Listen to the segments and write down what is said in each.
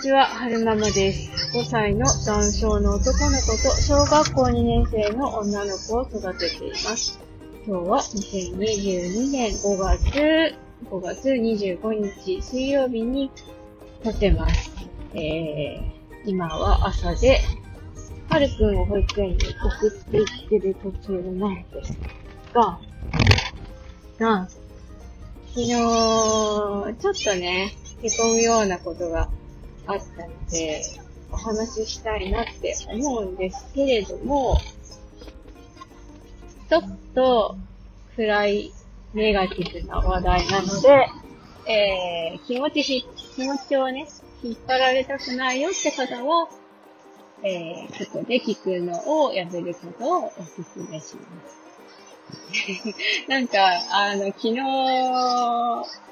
ちは、はるままです。5歳の男性の男の子と小学校2年生の女の子を育てています。今日は2022年5月、5月25日水曜日に撮ってます。えー、今は朝で、はるくんを保育園に送っていってる途中なんですが、が、昨日、ちょっとね、へこむようなことがあったので、お話ししたいなって思うんですけれども、ちょっと暗いネガティブな話題なので、えー、気持ちし、気持ちをね、引っ張られたくないよって方は、えー、ここで聞くのをやめることをお勧めします。なんか、あの、昨日、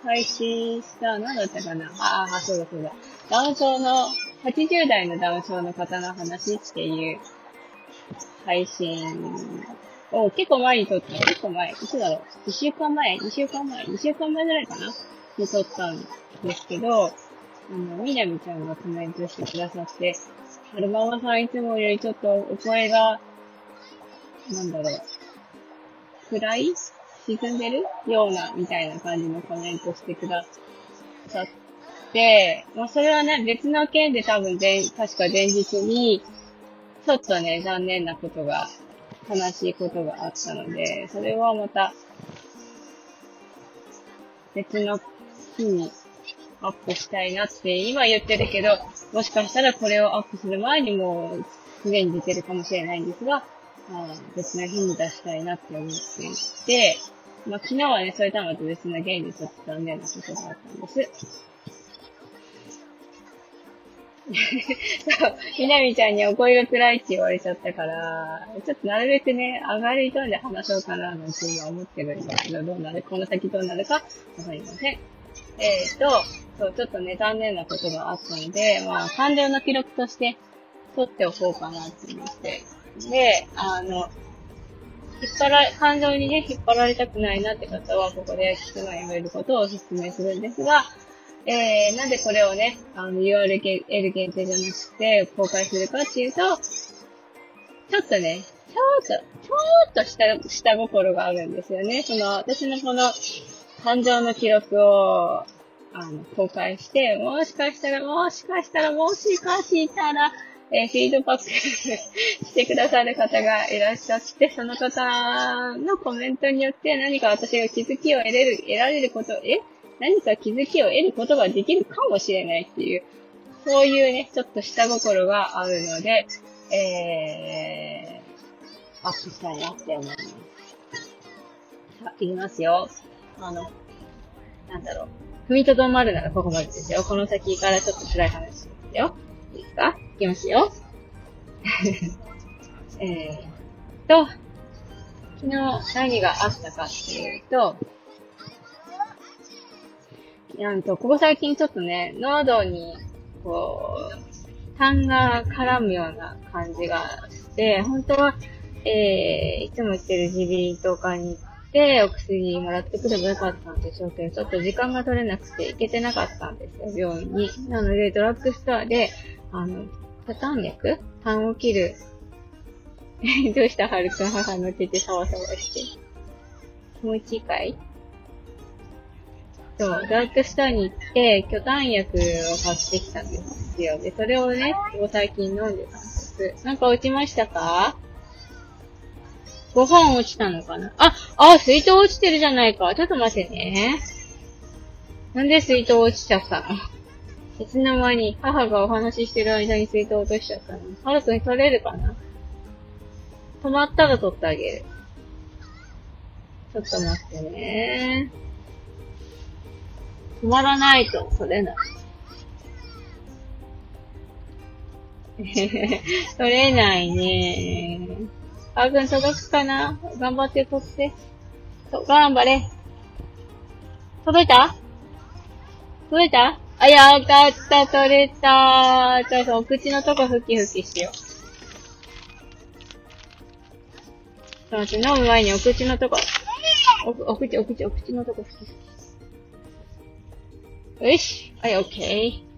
配信した、何だったかな？ああ、そうだそうだ。ダウン症の、80代のダウン症の方の話っていう配信を結構前に撮った、結構前、いつだろう ?1 週間前 ?2 週間前 ?2 週間前ぐらいかな？に撮ったんですけど、あの、みなみちゃんがコメントしてくださって、はるままさんいつもよりちょっとお声が、なんだろう、暗い？沈んでる？ような、みたいな感じのコメントしてくださって、まあそれはね、別の件で多分前、確か前日に、ちょっとね、残念なことが、悲しいことがあったので、それはまた、別の日にアップしたいなって今言ってるけど、もしかしたらこれをアップする前にもうすでに出てるかもしれないんですが、まあ、別の日に出したいなって思っていて、まあ昨日はね、それとはまた別の原理ちょっと残念なことがあったんです。そう、みなみちゃんにお声が暗いって言われちゃったから、ちょっとなるべくね、上がりトーンで話そうかななんて今思ってるんだけど、どうなる、この先どうなるかわかりません。えーと、そう、ちょっとね、残念なことがあったので、まあ、感情の記録として取っておこうかなって思って。で、あの、引っ張ら、感情にね、引っ張られたくないなって方は、ここで聞くのをやめることをお勧めするんですが、えー、なんでこれをね、あの、URL 限定じゃなくて、公開するかっていうと、ちょっとね、ちょっと、ちょっと下、下心があるんですよね。その、私のこの、感情の記録を、あの、公開して、もしかしたら、もしかしたら、もしかしたら、えーフィードバック してくださる方がいらっしゃって、その方のコメントによって何か私が気づきを得れる、得られること、え何か気づきを得ることができるかもしれないっていう、そういうね、ちょっと下心があるので、えー、アップしたいなって思います。さあ、いきますよ。あの、なんだろう。踏みとどまるならここまでですよ。この先からちょっと辛い話ですよ。いいですか？いきますよ。えーと、昨日何があったかっていうと、なんと、ここ最近ちょっとね、喉に、こう、痰が絡むような感じがして、本当は、えー、いつも行ってる耳鼻咽頭科に行って、お薬もらってくればよかったんでしょうけど、ちょっと時間が取れなくて行けてなかったんですよ、病院に。なので、ドラッグストアで、あの、多痰薬痰を切る。どうした？はるくん母の手でサワサワして。気持ちいいかいそう、ドラッグストアに行って、巨炭薬を買ってきたんですよ。で、それをね、ここ最近飲んでたんです。なんか落ちましたか ?5 本落ちたのかな？あ、あ、水筒落ちてるじゃないか。ちょっと待ってね。なんで水筒落ちちゃったの？いつの間に母がお話ししてる間に水筒落としちゃったの。はるくん取れるかな？止まったら取ってあげる。ちょっと待ってね。止まらないと取れない。取れないね。はるくん届くかな？頑張って取って。そう頑張れ。届いた？取れた？あ、やかった、取れた。ちょっとお口のとこふきふきしよう。ちょっと待って、飲む前にお口のとこ、お、お口、お口、お口のとこふきふき。よし。はい、オッケー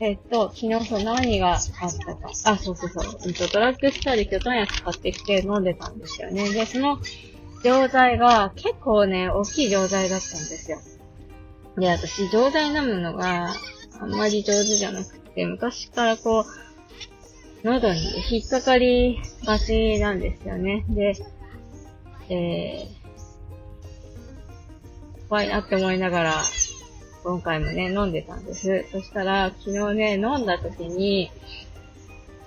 えっと、昨日そう何があったか。あ、そうそうそう。うんと、ドラッグストアで巨炭ク買ってきて飲んでたんですよね。で、その錠剤が結構ね、大きい錠剤だったんですよ。で、私、錠剤飲むのがあんまり上手じゃなくて、昔からこう、喉に引っかかりがちなんですよね。で、えー、怖いなって思いながら、今回もね、飲んでたんです。そしたら、昨日ね、飲んだ時に、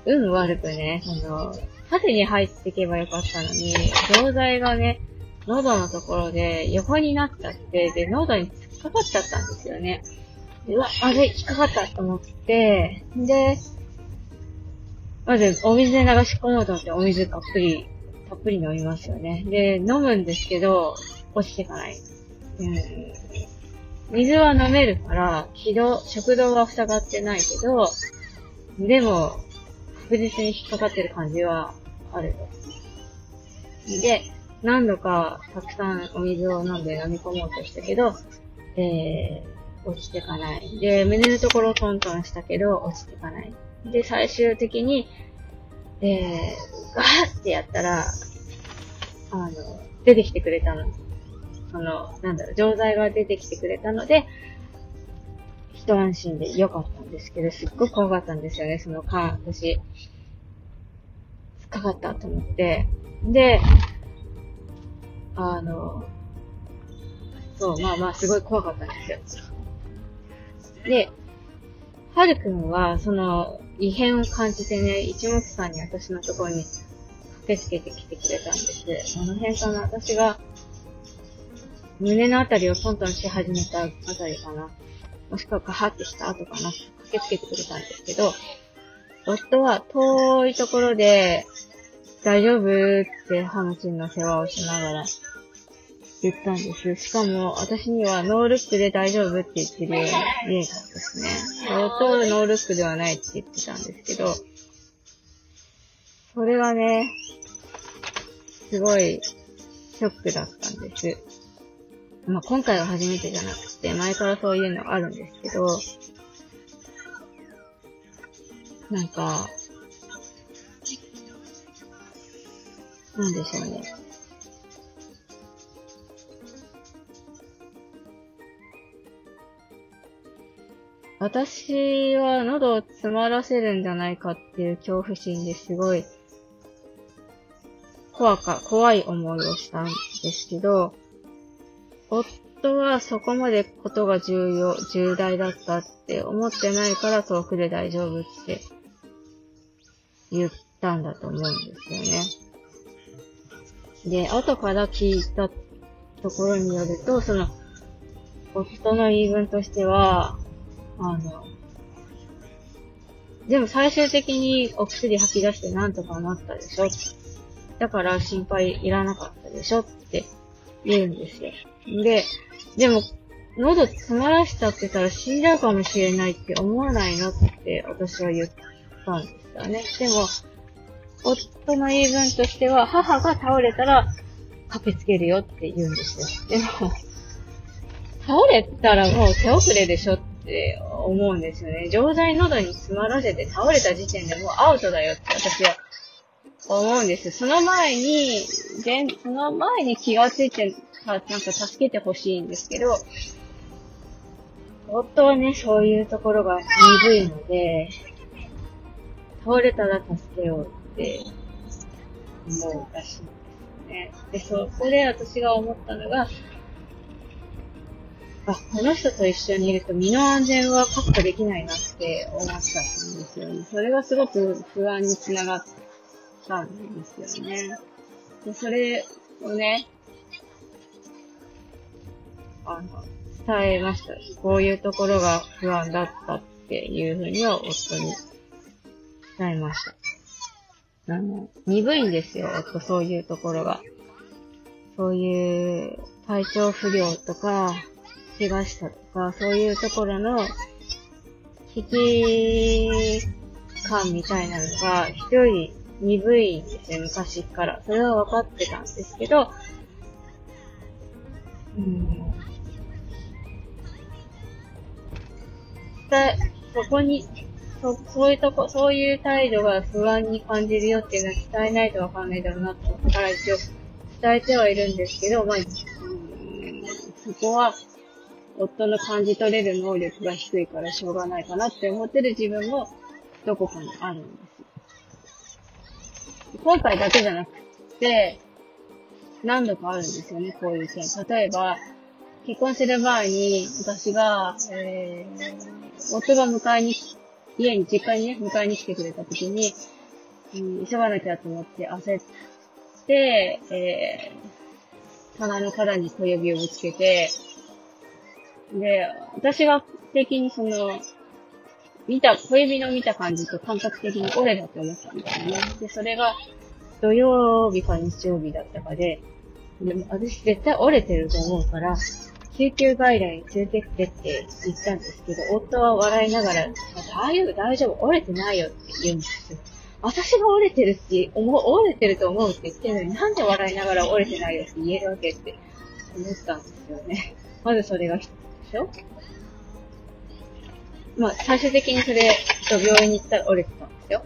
運悪くね、あの、縦に入っていけばよかったのに、錠剤がね、喉のところで横になっちゃって、で、喉に突っかかっちゃったんですよね。うわ、あれ、引っかかったと思って、で、まず、お水で流し込もうと思って、お水たっぷり、たっぷり飲みますよね。で、飲むんですけど、落ちてかない。うん。水は飲めるから、気道、食道は塞がってないけど、でも、確実に引っかかってる感じはある。で、何度かたくさんお水を飲んで飲み込もうとしたけど、えー、落ちてかない。で、胸のところトントンしたけど、落ちてかない。で、最終的に、えー、ガーってやったら、あの、出てきてくれたの。その、なんだろう、錠剤が出てきてくれたので、一安心で良かったんですけど、すっごく怖かったんですよね、その間、私。かかったと思って。で、あの、そう、まあまあ、すごい怖かったんですよ。で、はるくんは、その、異変を感じてね、一目散に私のところに駆けつけてきてくれたんです。その辺かな、私が胸のあたりをトントンし始めたあたりかな。もしくはカハってした後かな。駆けつけてくれたんですけど、夫は遠いところで、大丈夫ってハムチンの世話をしながら言ったんです。しかも、私にはノールックで大丈夫って言ってるように見えたですね。夫はノールックではないって言ってたんですけど、それがね、すごいショックだったんです。まあ、今回は初めてじゃなくて、前からそういうのあるんですけど、なんか、なんでしょうね。私は喉を詰まらせるんじゃないかっていう恐怖心ですごい怖か、怖い思いをしたんですけど、夫はそこまでことが重要、重大だったって思ってないから遠くで大丈夫って言ったんだと思うんですよね。で、後から聞いたところによると、その、夫の言い分としては、あの、でも最終的にお薬吐き出してなんとかなったでしょだから心配いらなかったでしょって言うんですよ。で、でも、喉詰まらしちゃってたら死んじゃうかもしれないって思わないのって私は言ったんですよね。でも、夫の言い分としては、母が倒れたら駆けつけるよって言うんですよ。でも、倒れたらもう手遅れでしょって思うんですよね。錠剤喉に詰まらせて倒れた時点でもうアウトだよって私は思うんです。その前に、その前に気がついてなんか助けてほしいんですけど、夫はね、そういうところが鈍いので、倒れたら助けようって思うらしいんですよね。で、そこで私が思ったのが、あ、この人と一緒にいると身の安全は確保できないなって思ったんですよね。それがすごく不安につながったんですよね。で、それをね、あの、伝えました。こういうところが不安だったっていうふうには夫に伝えました。あの、鈍いんですよ、夫、そういうところが。そういう体調不良とか、怪我したとか、そういうところの危機感みたいなのが一人鈍いんですよ、昔から。それは分かってたんですけど、うん、そこにそそういうとこ、そういう態度が不安に感じるよっていうのは伝えないとわかんないだろうなと思ったから一応伝えてはいるんですけど、まあ、うん、そこは、夫の感じ取れる能力が低いからしょうがないかなって思ってる自分もどこかにあるんです。今回だけじゃなくて、何度かあるんですよね、こういう件。例えば、結婚する前に、私が、えー、夫が迎えに、家に、実家にね、迎えに来てくれた時に、うん、急がなきゃと思って焦って、えー、棚の角に小指をぶつけて、で、私が的にその、見た、小指の見た感じと感覚的に折れたって思ったんだよね。で、それが土曜日か日曜日だったかで、でも私絶対折れてると思うから、救急外来に連れてってって言ったんですけど、夫は笑いながら、大丈夫、大丈夫、折れてないよって言うんですよ。私が折れてるって思う、折れてると思うって言ってるのに、なんで笑いながら折れてないよって言えるわけって思ったんですよね。まずそれがでしょ？まあ、最終的にそれ、病院に行ったら折れてたんですよ。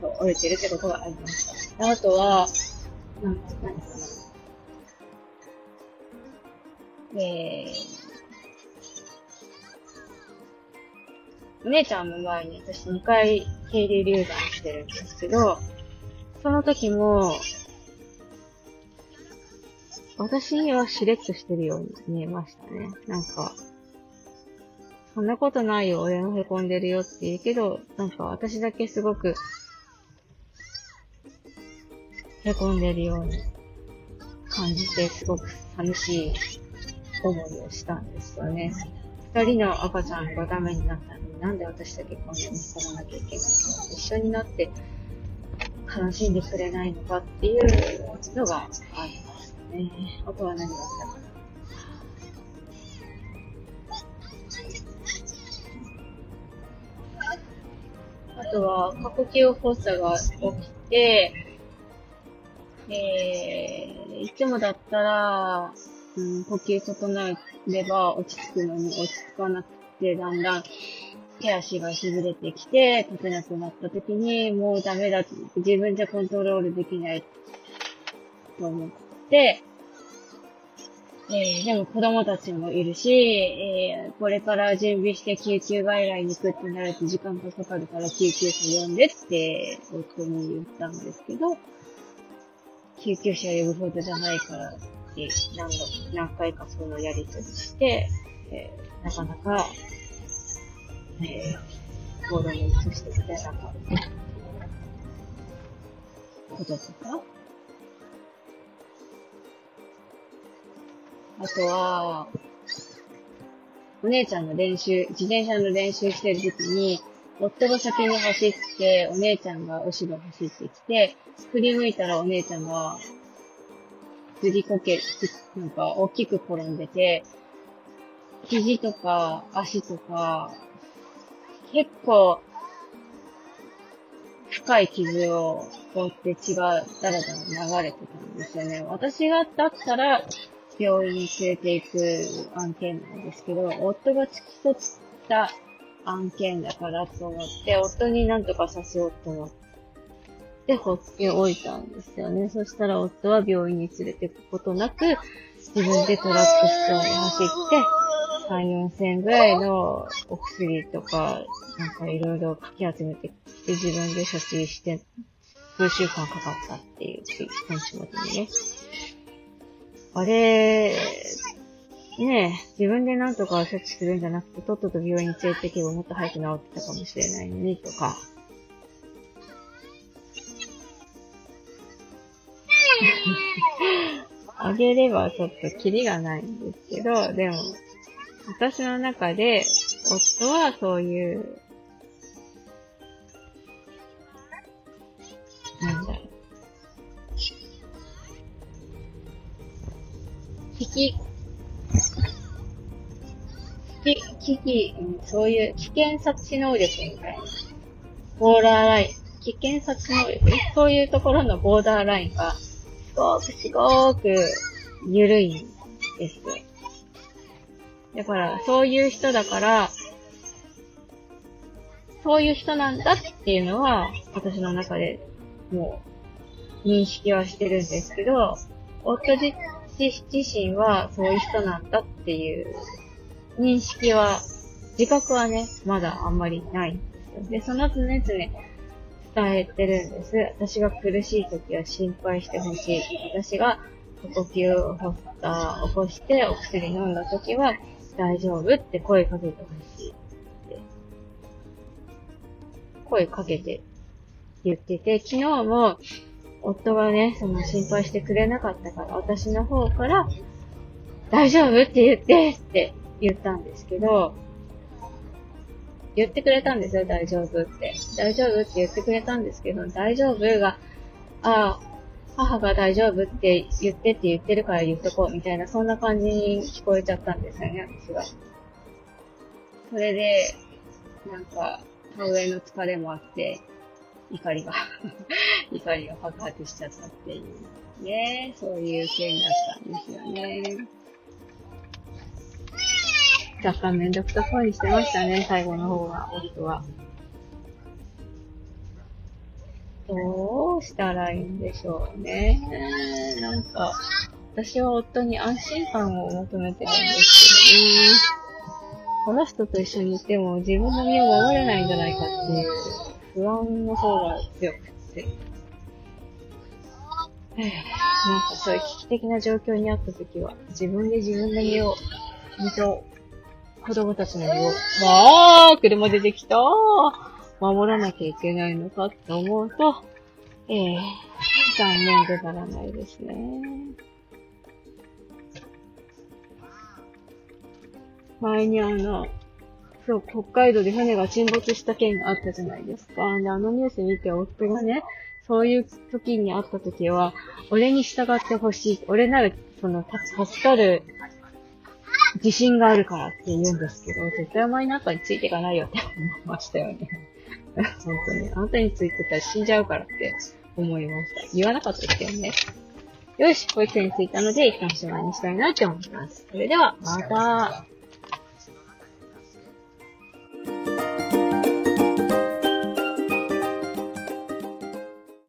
そう、折れてるってことがありました。あとは、なんか、何かな。えー、お姉ちゃんの前に私2回渓流流産してるんですけど、その時も、私にはしれっとしてるように見えましたね。なんか、そんなことないよ、俺も凹んでるよって言うけど、なんか私だけすごく、凹んでるように感じて、すごく寂しい思いをしたんですよね。二人の赤ちゃんがダメになったのになんで私だけこんなに込まなきゃいけないの一緒になって悲しんでくれないのかっていうのがありましたね。あとは何があったとは、過呼吸発作が起きて、えー、いつもだったら、うん、呼吸整えれば落ち着くのに落ち着かなくて、だんだん手足がしびれてきて、立てなくなった時に、もうダメだ、自分じゃコントロールできないと思って、えー、でも子供たちもいるし、えー、これから準備して救急外来に行くってなると時間がかかるから救急車呼んでって夫に言ったんですけど、救急車呼ぶほどじゃないからって何度、何回かそのやりとりして、えー、なかなか、えー、行動に移してくれなかったこととか、あとは、お姉ちゃんの練習、自転車の練習してる時に、夫が先に走って、お姉ちゃんが後ろ走ってきて、振り向いたらお姉ちゃんが、ずりこけ、なんか大きく転んでて、肘とか足とか、結構、深い傷を負って血がだらだら流れてたんですよね。私がだったら、病院に連れて行く案件なんですけど、夫が突き取った案件だからと思って、夫になんとかさせようと思って、ほっておいたんですよね。そしたら夫は病院に連れて行くことなく、自分でドラッグストアに走って、3、4千ぐらいのお薬とか、なんかいろいろかき集めてきて、自分で処置して、数週間かかったっていう、本仕事にね。あれ、ねえ、自分でなんとか処置するんじゃなくて、とっとと病院に連れて行けばもっと早く治ってたかもしれないのに、とか。あげればちょっとキリがないんですけど、でも、私の中で、夫はそういう、危機、危機、危機、そういう危険察知能力みたいな。ボーダーライン。危険察知能力そういうところのボーダーラインが、すごくすごく緩いんです。だから、そういう人だから、そういう人なんだっていうのは、私の中でもう認識はしてるんですけど、夫自私自身はそういう人なんだっていう認識は、自覚はね、まだあんまりないで。で、その常々伝えてるんです。私が苦しい時は心配してほしい。私が呼吸を発作起こしてお薬飲んだ時は大丈夫って声かけてほしい。声かけて言ってて、昨日も夫がね、その心配してくれなかったから、私の方から、大丈夫って言ってって言ったんですけど、言ってくれたんですよ、大丈夫って。大丈夫って言ってくれたんですけど、大丈夫が、ああ、母が大丈夫って言ってって言ってるから言っとこうみたいな、そんな感じに聞こえちゃったんですよね、私が。それで、なんか、田植えの疲れもあって、怒りが 怒りが爆発しちゃったっていうね、そういう件だったんですよね。若干めんどくさそうにしてましたね、最後の方は、夫は。どうしたらいいんでしょうね。なんか、私は夫に安心感を求めてるんですけどね。この人と一緒にいても自分の身を守れないんじゃないかっていう不安の方が強くて。なんかそういう危機的な状況にあった時は、自分で自分の身を、身と子供たちの身を、わあ車出てきた守らなきゃいけないのかって思うと、ええー、残念でならないですね。前にあの、そう、北海道で船が沈没した件があったじゃないですか。で、あのニュース見て夫がね、そういう時にあった時は、俺に従ってほしい。俺なら、その、助かる自信があるからって言うんですけど、絶対お前なんかについていかないよって思いましたよね。本当に。あなたについてたら死んじゃうからって思いました。言わなかったですよね。よし、保育園に着いたので、一旦しまいにしたいなって思います。それでは、また。